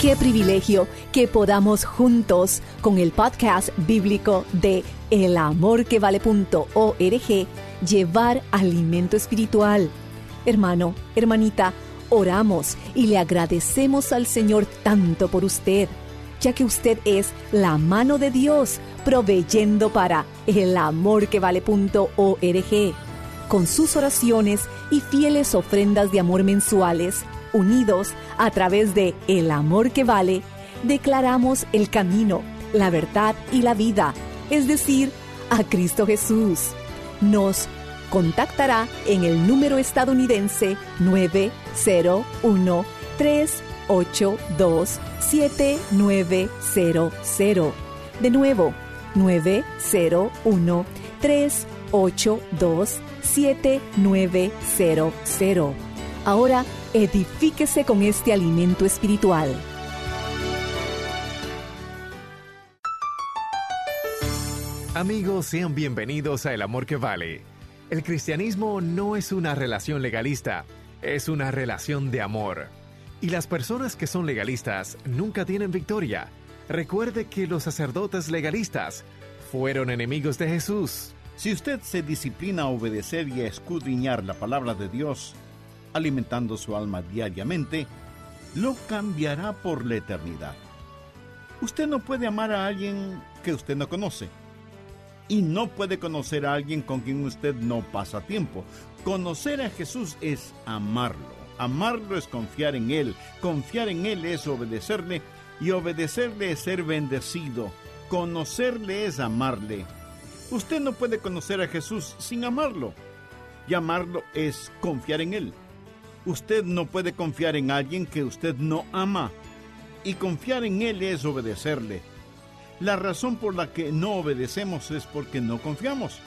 Qué privilegio que podamos juntos con el podcast bíblico de elamorquevale.org llevar alimento espiritual. Hermano, hermanita, oramos y le agradecemos al Señor tanto por usted, ya que usted es la mano de Dios proveyendo para elamorquevale.org. Con sus oraciones y fieles ofrendas de amor mensuales, unidos a través de El Amor que Vale, declaramos el camino, la verdad y la vida, es decir, a Cristo Jesús. Nos contactará en el número estadounidense 901 382 7900. De nuevo, 901 382 7900. Ahora edifíquese con este alimento espiritual. Amigos, sean bienvenidos a El Amor que Vale. El cristianismo no es una relación legalista, es una relación de amor. Y las personas que son legalistas nunca tienen victoria. Recuerde que los sacerdotes legalistas fueron enemigos de Jesús. Si usted se disciplina a obedecer y a escudriñar la palabra de Dios, alimentando su alma diariamente, lo cambiará por la eternidad. Usted no puede amar a alguien que usted no conoce. Y no puede conocer a alguien con quien usted no pasa tiempo. Conocer a Jesús es amarlo. Amarlo es confiar en Él. Confiar en Él es obedecerle. Y obedecerle es ser bendecido. Conocerle es amarle. Usted no puede conocer a Jesús sin amarlo. Y amarlo es confiar en Él. Usted no puede confiar en alguien que usted no ama. Y confiar en Él es obedecerle. La razón por la que no obedecemos es porque no confiamos.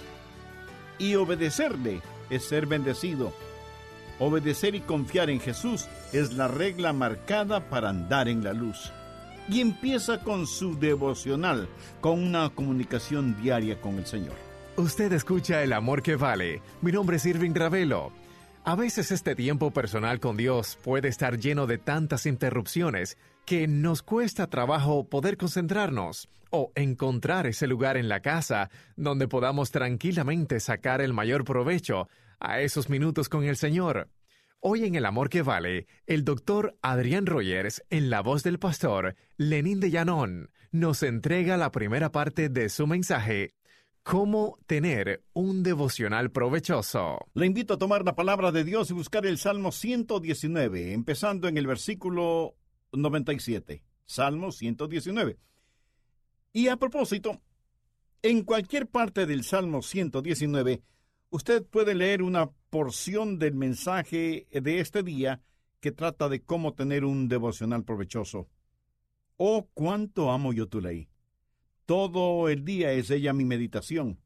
Y obedecerle es ser bendecido. Obedecer y confiar en Jesús es la regla marcada para andar en la luz. Y empieza con su devocional, con una comunicación diaria con el Señor. Usted escucha El Amor que Vale. Mi nombre es Irving Ravelo. A veces este tiempo personal con Dios puede estar lleno de tantas interrupciones que nos cuesta trabajo poder concentrarnos o encontrar ese lugar en la casa donde podamos tranquilamente sacar el mayor provecho a esos minutos con el Señor. Hoy en El Amor que Vale, el doctor Adrián Rogers, en la voz del pastor Lenín de Llanón, nos entrega la primera parte de su mensaje ¿Cómo tener un devocional provechoso? Le invito a tomar la palabra de Dios y buscar el Salmo 119, empezando en el versículo 97. Salmo 119. Y a propósito, en cualquier parte del Salmo 119, usted puede leer una porción del mensaje de este día que trata de cómo tener un devocional provechoso. Oh, cuánto amo yo tu ley. Todo el día es ella mi meditación.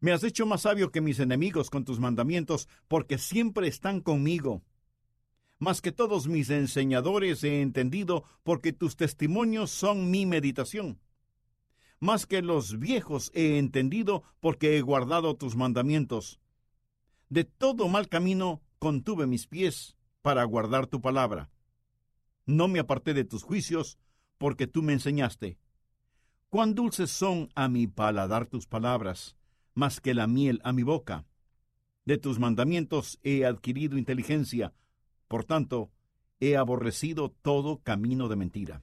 Me has hecho más sabio que mis enemigos con tus mandamientos, porque siempre están conmigo. Más que todos mis enseñadores he entendido, porque tus testimonios son mi meditación. Más que los viejos he entendido, porque he guardado tus mandamientos. De todo mal camino contuve mis pies para guardar tu palabra. No me aparté de tus juicios, porque tú me enseñaste. Cuán dulces son a mi paladar tus palabras, más que la miel a mi boca. De tus mandamientos he adquirido inteligencia, por tanto, he aborrecido todo camino de mentira.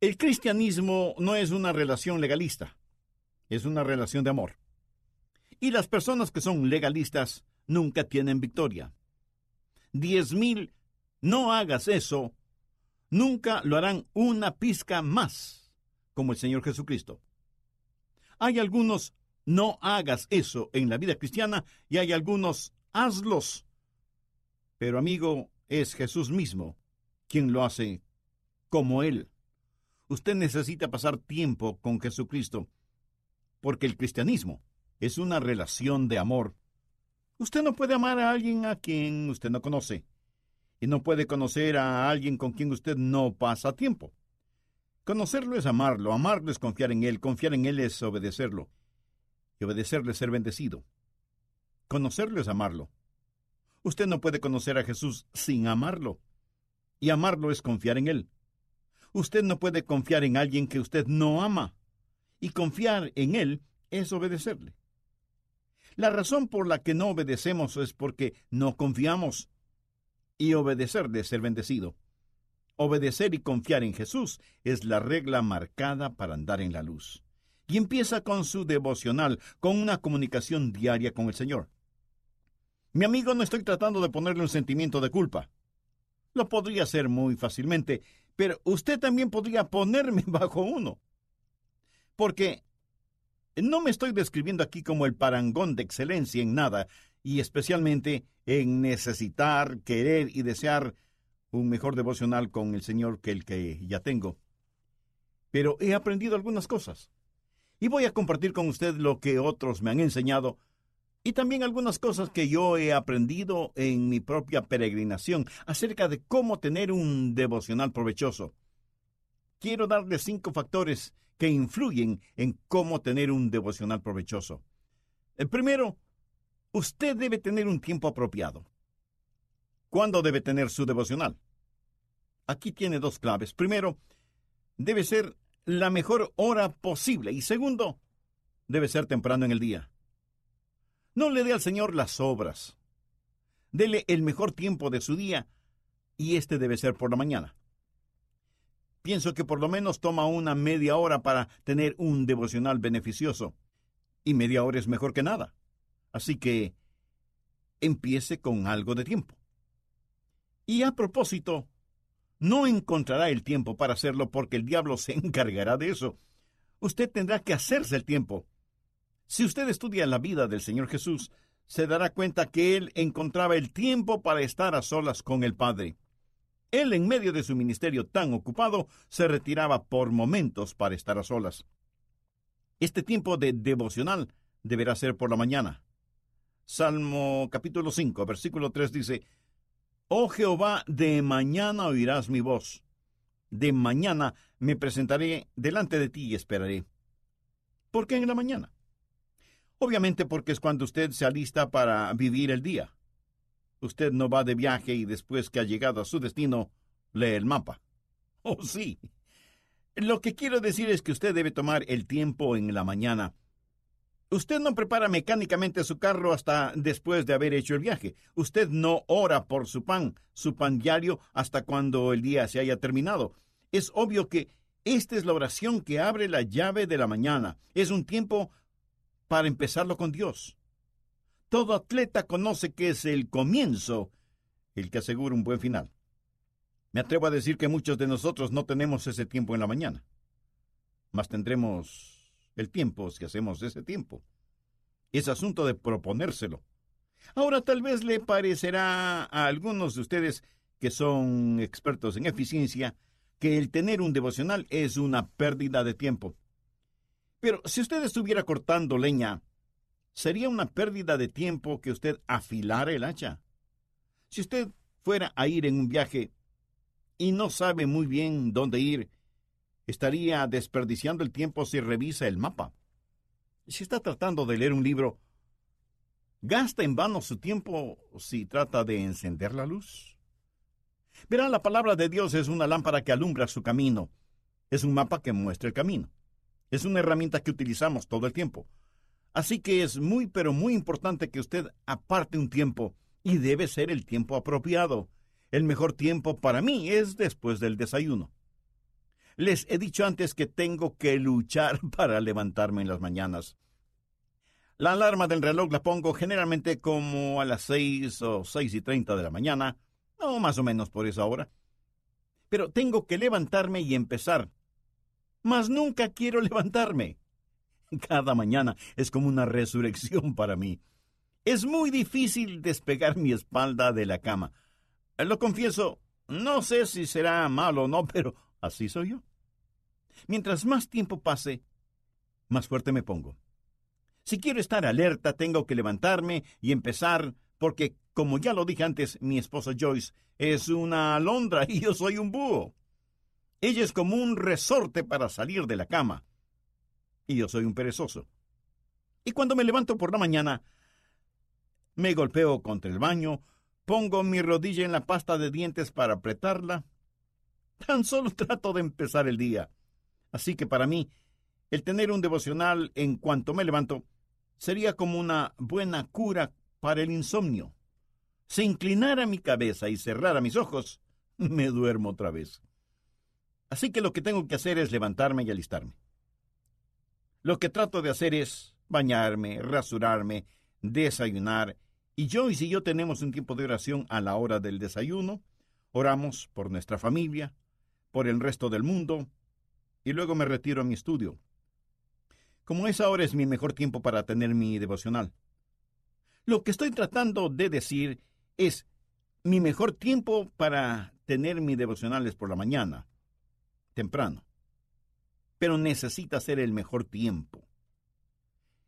El cristianismo no es una relación legalista, es una relación de amor. Y las personas que son legalistas nunca tienen victoria. Diez mil, no hagas eso, nunca lo harán una pizca más, como el Señor Jesucristo. Hay algunos, no hagas eso en la vida cristiana, y hay algunos, hazlos. Pero amigo, es Jesús mismo quien lo hace como Él. Usted necesita pasar tiempo con Jesucristo, porque el cristianismo es una relación de amor. Usted no puede amar a alguien a quien usted no conoce, y no puede conocer a alguien con quien usted no pasa tiempo. Conocerlo es amarlo, amarlo es confiar en Él, confiar en Él es obedecerlo, y obedecerle es ser bendecido. Conocerlo es amarlo. Usted no puede conocer a Jesús sin amarlo, y amarlo es confiar en Él. Usted no puede confiar en alguien que usted no ama. Y confiar en Él es obedecerle. La razón por la que no obedecemos es porque no confiamos. Y obedecerle es ser bendecido. Obedecer y confiar en Jesús es la regla marcada para andar en la luz. Y empieza con su devocional, con una comunicación diaria con el Señor. Mi amigo, no estoy tratando de ponerle un sentimiento de culpa. Lo podría hacer muy fácilmente, pero usted también podría ponerme bajo uno. Porque no me estoy describiendo aquí como el parangón de excelencia en nada, y especialmente en necesitar, querer y desear un mejor devocional con el Señor que el que ya tengo. Pero he aprendido algunas cosas. Y voy a compartir con usted lo que otros me han enseñado y también algunas cosas que yo he aprendido en mi propia peregrinación acerca de cómo tener un devocional provechoso. Quiero darle cinco factores que influyen en cómo tener un devocional provechoso. El primero, usted debe tener un tiempo apropiado. ¿Cuándo debe tener su devocional? Aquí tiene dos claves. Primero, debe ser la mejor hora posible y segundo, debe ser temprano en el día. No le dé al Señor las obras. Dele el mejor tiempo de su día y este debe ser por la mañana. Pienso que por lo menos toma una media hora para tener un devocional beneficioso. Y media hora es mejor que nada. Así que empiece con algo de tiempo. Y a propósito, no encontrará el tiempo para hacerlo porque el diablo se encargará de eso. Usted tendrá que hacerse el tiempo. Si usted estudia la vida del Señor Jesús, se dará cuenta que Él encontraba el tiempo para estar a solas con el Padre. Él, en medio de su ministerio tan ocupado, se retiraba por momentos para estar a solas. Este tiempo de devocional deberá ser por la mañana. Salmo capítulo 5, versículo 3 dice, Oh Jehová, de mañana oirás mi voz. De mañana me presentaré delante de ti y esperaré. ¿Por qué en la mañana? Obviamente porque es cuando usted se alista para vivir el día. Usted no va de viaje y después que ha llegado a su destino, lee el mapa. Oh, sí. Lo que quiero decir es que usted debe tomar el tiempo en la mañana. Usted no prepara mecánicamente su carro hasta después de haber hecho el viaje. Usted no ora por su pan, su pan diario, hasta cuando el día se haya terminado. Es obvio que esta es la oración que abre la llave de la mañana. Es un tiempo para empezarlo con Dios. Todo atleta conoce que es el comienzo el que asegura un buen final. Me atrevo a decir que muchos de nosotros no tenemos ese tiempo en la mañana, mas tendremos el tiempo si hacemos ese tiempo. Es asunto de proponérselo. Ahora tal vez le parecerá a algunos de ustedes que son expertos en eficiencia que el tener un devocional es una pérdida de tiempo. Pero si usted estuviera cortando leña, sería una pérdida de tiempo que usted afilara el hacha. Si usted fuera a ir en un viaje y no sabe muy bien dónde ir, estaría desperdiciando el tiempo si revisa el mapa. Si está tratando de leer un libro, ¿gasta en vano su tiempo si trata de encender la luz? Verá, la palabra de Dios es una lámpara que alumbra su camino. Es un mapa que muestra el camino. Es una herramienta que utilizamos todo el tiempo. Así que es muy, pero muy importante que usted aparte un tiempo, y debe ser el tiempo apropiado. El mejor tiempo para mí es después del desayuno. Les he dicho antes que tengo que luchar para levantarme en las mañanas. La alarma del reloj la pongo generalmente como a las seis o seis y treinta de la mañana, o más o menos por esa hora. Pero tengo que levantarme y empezar. Mas nunca quiero levantarme. Cada mañana es como una resurrección para mí. Es muy difícil despegar mi espalda de la cama. Lo confieso, no sé si será malo o no, pero así soy yo. Mientras más tiempo pase, más fuerte me pongo. Si quiero estar alerta, tengo que levantarme y empezar, porque, como ya lo dije antes, mi esposa Joyce es una alondra y yo soy un búho. Ella es como un resorte para salir de la cama. Y yo soy un perezoso. Y cuando me levanto por la mañana, me golpeo contra el baño, pongo mi rodilla en la pasta de dientes para apretarla. Tan solo trato de empezar el día. Así que para mí, el tener un devocional en cuanto me levanto sería como una buena cura para el insomnio. Si inclinara mi cabeza y cerrara mis ojos, me duermo otra vez. Así que lo que tengo que hacer es levantarme y alistarme. Lo que trato de hacer es bañarme, rasurarme, desayunar, y Joyce y yo tenemos un tiempo de oración a la hora del desayuno, oramos por nuestra familia, por el resto del mundo, y luego me retiro a mi estudio. Como esa hora es mi mejor tiempo para tener mi devocional. Lo que estoy tratando de decir es mi mejor tiempo para tener mi devocional es por la mañana, temprano. Pero necesita ser el mejor tiempo.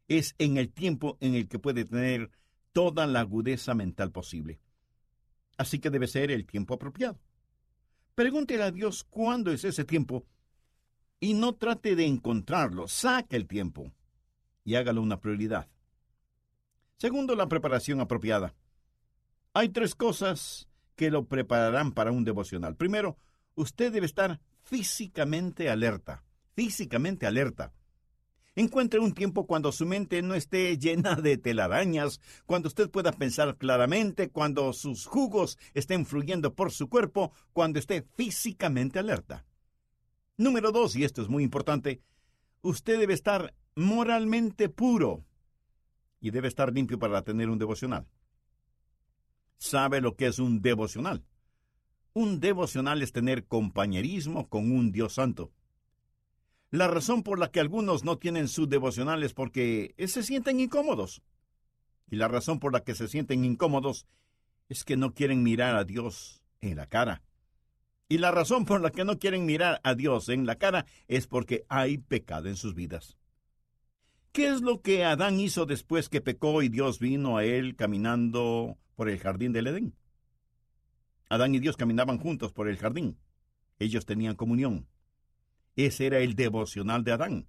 Es en el tiempo en el que puede tener toda la agudeza mental posible. Así que debe ser el tiempo apropiado. Pregúntele a Dios cuándo es ese tiempo y no trate de encontrarlo. Saque el tiempo y hágalo una prioridad. Segundo, la preparación apropiada. Hay tres cosas que lo prepararán para un devocional. Primero, usted debe estar físicamente alerta. Físicamente alerta. Encuentre un tiempo cuando su mente no esté llena de telarañas, cuando usted pueda pensar claramente, cuando sus jugos estén fluyendo por su cuerpo, cuando esté físicamente alerta. Número dos, y esto es muy importante, usted debe estar moralmente puro y debe estar limpio para tener un devocional. ¿Sabe lo que es un devocional? Un devocional es tener compañerismo con un Dios santo. La razón por la que algunos no tienen su devocional es porque se sienten incómodos. Y la razón por la que se sienten incómodos es que no quieren mirar a Dios en la cara. Y la razón por la que no quieren mirar a Dios en la cara es porque hay pecado en sus vidas. ¿Qué es lo que Adán hizo después que pecó y Dios vino a él caminando por el jardín del Edén? Adán y Dios caminaban juntos por el jardín. Ellos tenían comunión. Ese era el devocional de Adán,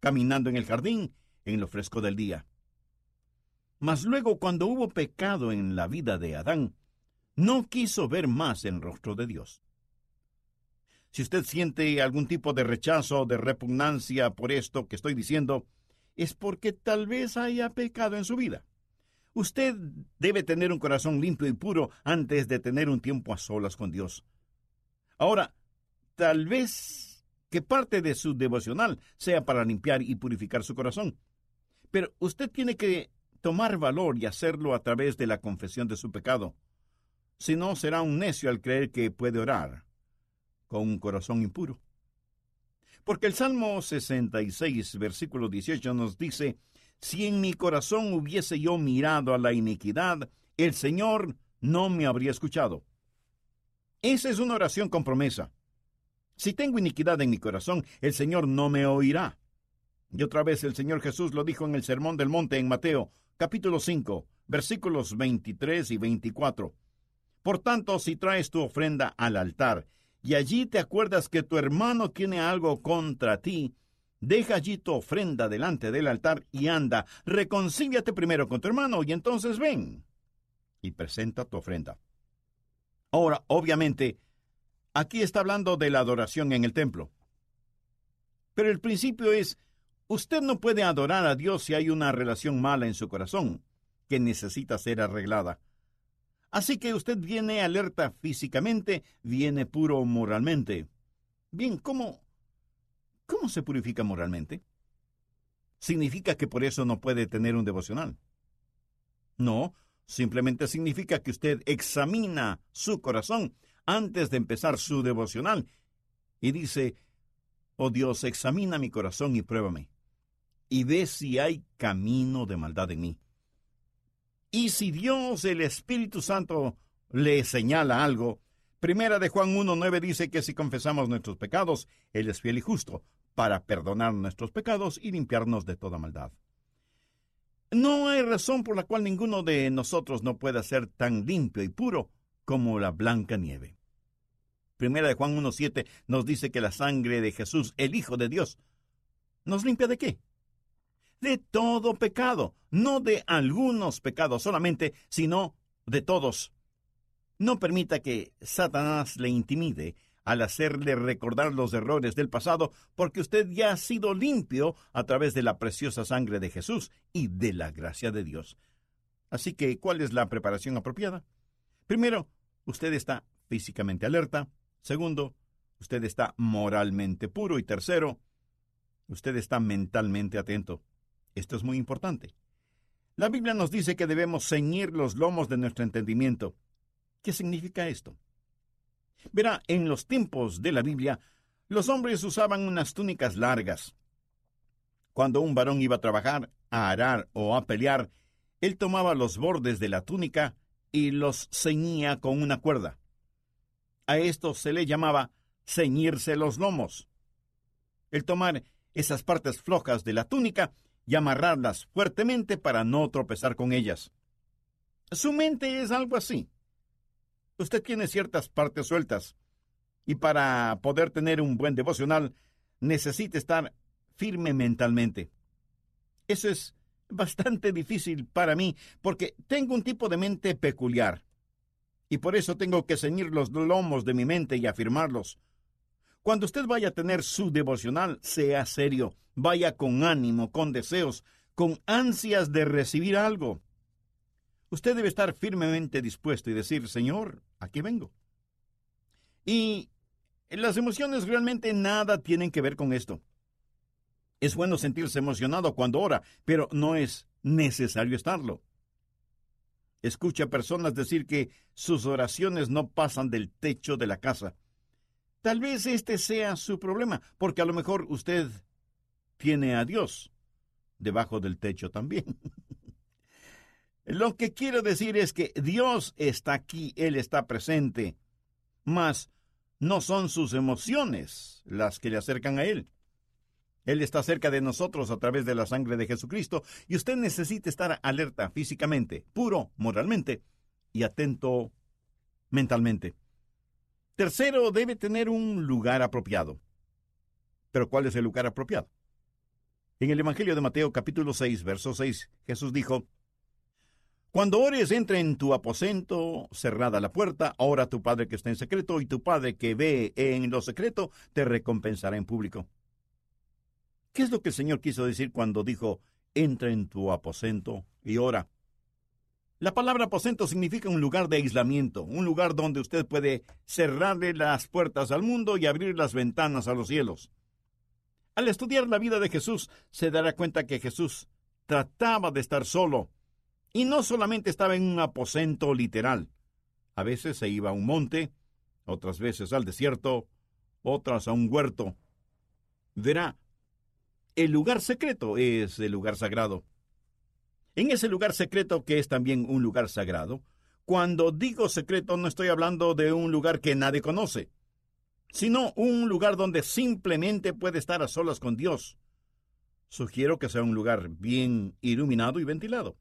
caminando en el jardín en lo fresco del día. Mas luego, cuando hubo pecado en la vida de Adán, no quiso ver más el rostro de Dios. Si usted siente algún tipo de rechazo o de repugnancia por esto que estoy diciendo, es porque tal vez haya pecado en su vida. Usted debe tener un corazón limpio y puro antes de tener un tiempo a solas con Dios. Ahora, tal vez que parte de su devocional sea para limpiar y purificar su corazón. Pero usted tiene que tomar valor y hacerlo a través de la confesión de su pecado. Si no, será un necio al creer que puede orar con un corazón impuro. Porque el Salmo 66, versículo 18 nos dice, Si en mi corazón hubiese yo mirado a la iniquidad, el Señor no me habría escuchado. Esa es una oración con promesa. Si tengo iniquidad en mi corazón, el Señor no me oirá. Y otra vez el Señor Jesús lo dijo en el Sermón del Monte en Mateo, capítulo 5, versículos 23 y 24. Por tanto, si traes tu ofrenda al altar y allí te acuerdas que tu hermano tiene algo contra ti, deja allí tu ofrenda delante del altar y anda, reconcíliate primero con tu hermano y entonces ven y presenta tu ofrenda. Ahora, obviamente, aquí está hablando de la adoración en el templo. Pero el principio es, usted no puede adorar a Dios si hay una relación mala en su corazón, que necesita ser arreglada. Así que usted viene alerta físicamente, viene puro moralmente. Bien, ¿cómo, cómo se purifica moralmente? ¿Significa que por eso no puede tener un devocional? No, simplemente significa que usted examina su corazón antes de empezar su devocional y dice, oh Dios, examina mi corazón y pruébame, y ve si hay camino de maldad en mí. Y si Dios, el Espíritu Santo, le señala algo, Primera de Juan 1.9 dice que si confesamos nuestros pecados, Él es fiel y justo para perdonar nuestros pecados y limpiarnos de toda maldad. No hay razón por la cual ninguno de nosotros no pueda ser tan limpio y puro como la blanca nieve. Primera de Juan 1.7 nos dice que la sangre de Jesús, el Hijo de Dios, ¿nos limpia de qué? De todo pecado, no de algunos pecados solamente, sino de todos. No permita que Satanás le intimide al hacerle recordar los errores del pasado, porque usted ya ha sido limpio a través de la preciosa sangre de Jesús y de la gracia de Dios. Así que, ¿cuál es la preparación apropiada? Primero, usted está físicamente alerta. Segundo, usted está moralmente puro. Y tercero, usted está mentalmente atento. Esto es muy importante. La Biblia nos dice que debemos ceñir los lomos de nuestro entendimiento. ¿Qué significa esto? Verá, en los tiempos de la Biblia, los hombres usaban unas túnicas largas. Cuando un varón iba a trabajar, a arar o a pelear, él tomaba los bordes de la túnica y los ceñía con una cuerda. A esto se le llamaba ceñirse los lomos. El tomar esas partes flojas de la túnica y amarrarlas fuertemente para no tropezar con ellas. Su mente es algo así usted tiene ciertas partes sueltas. Y para poder tener un buen devocional, necesita estar firme mentalmente. Eso es bastante difícil para mí, porque tengo un tipo de mente peculiar. Y por eso tengo que ceñir los lomos de mi mente y afirmarlos. Cuando usted vaya a tener su devocional, sea serio, vaya con ánimo, con deseos, con ansias de recibir algo. Usted debe estar firmemente dispuesto y decir, Señor, aquí vengo. Y las emociones realmente nada tienen que ver con esto. Es bueno sentirse emocionado cuando ora, pero no es necesario estarlo. Escucha personas decir que sus oraciones no pasan del techo de la casa. Tal vez este sea su problema, porque a lo mejor usted tiene a Dios debajo del techo también. Lo que quiero decir es que Dios está aquí, Él está presente, mas no son sus emociones las que le acercan a Él. Él está cerca de nosotros a través de la sangre de Jesucristo y usted necesita estar alerta físicamente, puro moralmente y atento mentalmente. Tercero, debe tener un lugar apropiado. Pero ¿cuál es el lugar apropiado? En el Evangelio de Mateo capítulo 6, verso 6, Jesús dijo, cuando ores, entra en tu aposento, cerrada la puerta, ora tu Padre que está en secreto, y tu Padre que ve en lo secreto, te recompensará en público. ¿Qué es lo que el Señor quiso decir cuando dijo, entra en tu aposento y ora? La palabra aposento significa un lugar de aislamiento, un lugar donde usted puede cerrarle las puertas al mundo y abrir las ventanas a los cielos. Al estudiar la vida de Jesús, se dará cuenta que Jesús trataba de estar solo, y no solamente estaba en un aposento literal. A veces se iba a un monte, otras veces al desierto, otras a un huerto. Verá, el lugar secreto es el lugar sagrado. En ese lugar secreto, que es también un lugar sagrado, cuando digo secreto no estoy hablando de un lugar que nadie conoce, sino un lugar donde simplemente puede estar a solas con Dios. Sugiero que sea un lugar bien iluminado y ventilado.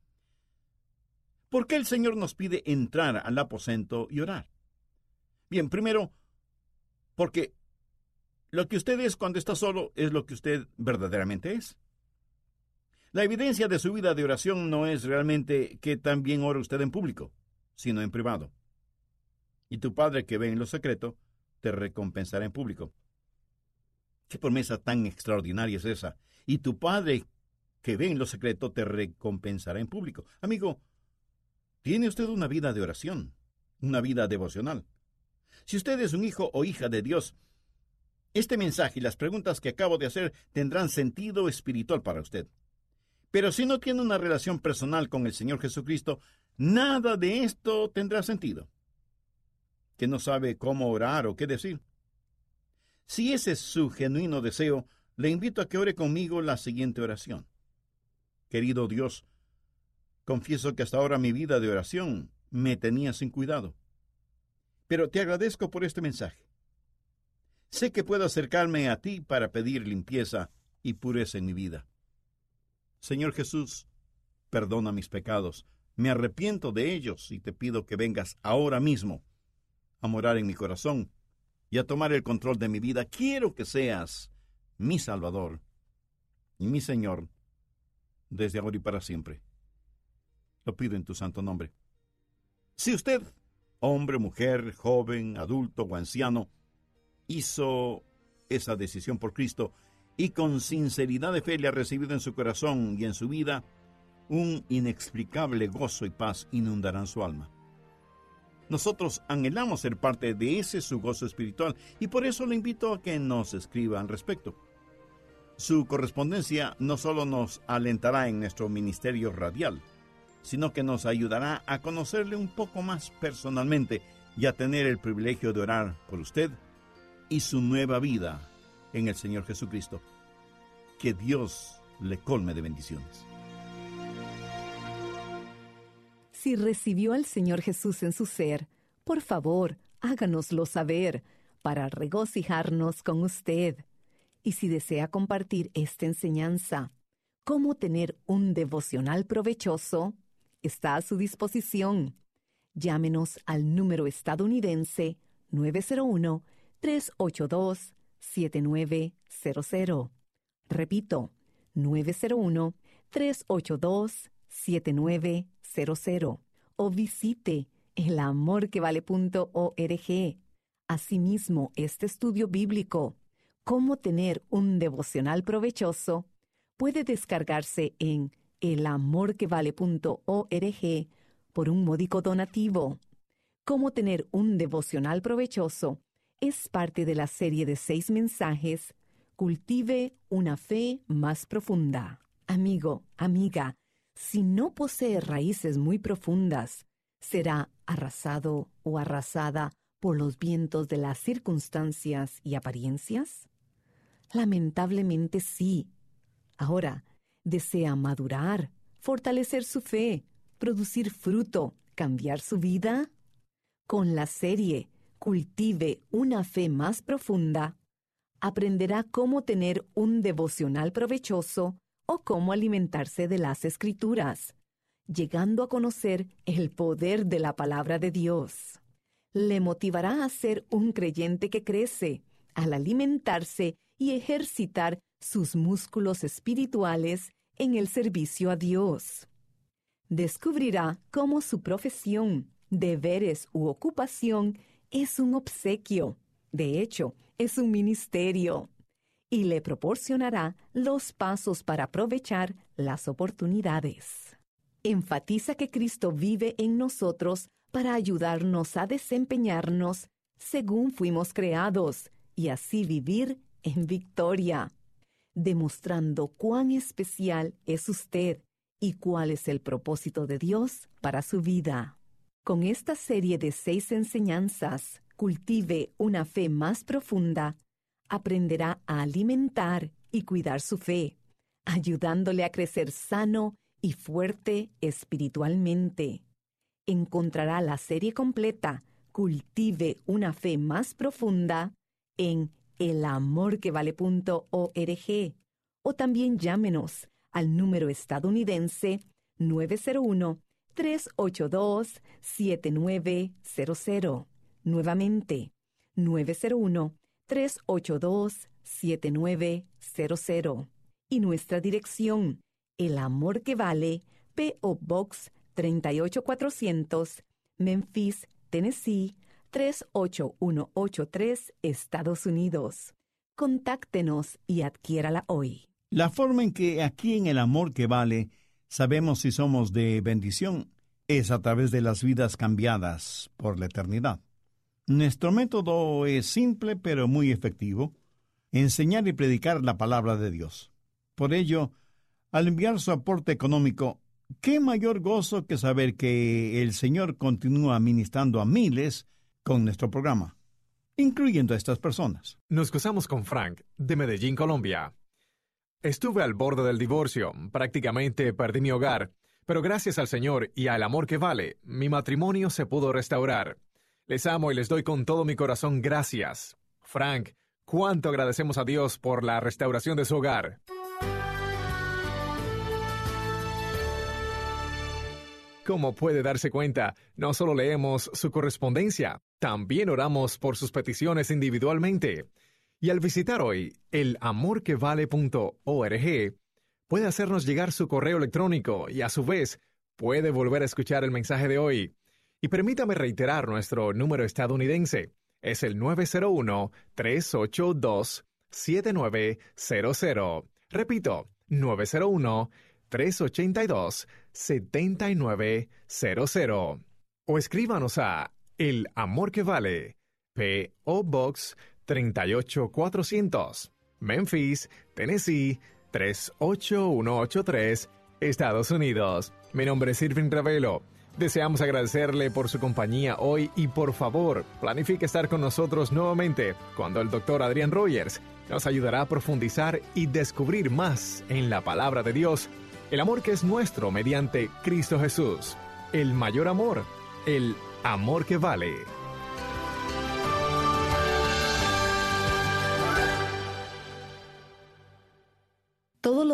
¿Por qué el Señor nos pide entrar al aposento y orar? Bien, primero, porque lo que usted es cuando está solo es lo que usted verdaderamente es. La evidencia de su vida de oración no es realmente que también ora usted en público, sino en privado. Y tu Padre que ve en lo secreto, te recompensará en público. ¿Qué promesa tan extraordinaria es esa? Y tu Padre que ve en lo secreto, te recompensará en público. Amigo, ¿Tiene usted una vida de oración? una vida devocional. Si usted es un hijo o hija de Dios, este mensaje y las preguntas que acabo de hacer tendrán sentido espiritual para usted. Pero si no tiene una relación personal con el Señor Jesucristo, nada de esto tendrá sentido. Que no sabe cómo orar o qué decir. Si ese es su genuino deseo, le invito a que ore conmigo la siguiente oración. Querido Dios, confieso que hasta ahora mi vida de oración me tenía sin cuidado. Pero te agradezco por este mensaje. Sé que puedo acercarme a ti para pedir limpieza y pureza en mi vida. Señor Jesús, perdona mis pecados, me arrepiento de ellos y te pido que vengas ahora mismo a morar en mi corazón y a tomar el control de mi vida. Quiero que seas mi Salvador y mi Señor desde ahora y para siempre. Lo pido en tu santo nombre. Si usted, hombre, mujer, joven, adulto o anciano, hizo esa decisión por Cristo y con sinceridad de fe le ha recibido en su corazón y en su vida, un inexplicable gozo y paz inundarán su alma. Nosotros anhelamos ser parte de ese su gozo espiritual y por eso le invito a que nos escriba al respecto. Su correspondencia no solo nos alentará en nuestro ministerio radial, sino que nos ayudará a conocerle un poco más personalmente y a tener el privilegio de orar por usted y su nueva vida en el Señor Jesucristo. Que Dios le colme de bendiciones. Si recibió al Señor Jesús en su ser, por favor, háganoslo saber para regocijarnos con usted. Y si desea compartir esta enseñanza, cómo tener un devocional provechoso, está a su disposición. Llámenos al número estadounidense 901-382-7900. Repito, 901-382-7900. O visite elamorquevale.org. Asimismo, este estudio bíblico, Cómo tener un devocional provechoso, puede descargarse en elamorquevale.org por un módico donativo. Cómo tener un devocional provechoso es parte de la serie de seis mensajes Cultive una fe más profunda. Amigo, amiga, si no posee raíces muy profundas, será arrasado o arrasada por los vientos de las circunstancias y apariencias? Lamentablemente sí. Ahora, desea madurar, fortalecer su fe, producir fruto, cambiar su vida? Con la serie Cultive una fe más profunda, aprenderá cómo tener un devocional provechoso o cómo alimentarse de las escrituras, llegando a conocer el poder de la palabra de Dios. Le motivará a ser un creyente que crece al alimentarse y ejercitar sus músculos espirituales en el servicio a Dios. Descubrirá cómo su profesión, deberes u ocupación es un obsequio, de hecho, es un ministerio, y le proporcionará los pasos para aprovechar las oportunidades. Enfatiza que Cristo vive en nosotros para ayudarnos a desempeñarnos según fuimos creados y así vivir en victoria demostrando cuán especial es usted y cuál es el propósito de Dios para su vida. Con esta serie de seis enseñanzas, cultive una fe más profunda, aprenderá a alimentar y cuidar su fe, ayudándole a crecer sano y fuerte espiritualmente. Encontrará la serie completa, Cultive una fe más profunda, en elamorquevale.org o también llámenos al número estadounidense 901-382-7900. Nuevamente, 901-382-7900. Y nuestra dirección, El Amor que Vale, P.O. Box 38400, Memphis, Tennessee 38183, Estados Unidos. Contáctenos y adquiérala hoy. La forma en que aquí en el amor que vale sabemos si somos de bendición es a través de las vidas cambiadas por la eternidad. Nuestro método es simple pero muy efectivo, enseñar y predicar la palabra de Dios. Por ello, al enviar su aporte económico, qué mayor gozo que saber que el Señor continúa ministrando a miles con nuestro programa, incluyendo a estas personas. Nos cruzamos con Frank, de Medellín, Colombia. Estuve al borde del divorcio, prácticamente perdí mi hogar, pero gracias al Señor y al amor que vale, mi matrimonio se pudo restaurar. Les amo y les doy con todo mi corazón gracias. Frank, cuánto agradecemos a Dios por la restauración de su hogar. Como puede darse cuenta, no solo leemos su correspondencia, también oramos por sus peticiones individualmente. Y al visitar hoy elamorquevale.org, puede hacernos llegar su correo electrónico y a su vez puede volver a escuchar el mensaje de hoy. Y permítame reiterar nuestro número estadounidense. Es el 901-382-7900. Repito, 901-382-7900. O escríbanos a El Amor que Vale, P.O. Box 38400, Memphis, Tennessee 38183, Estados Unidos. Mi nombre es Irving Ravelo. Deseamos agradecerle por su compañía hoy y por favor, planifique estar con nosotros nuevamente cuando el doctor Adrián Rogers nos ayudará a profundizar y descubrir más en la palabra de Dios, el amor que es nuestro mediante Cristo Jesús, el mayor amor, el amor que vale.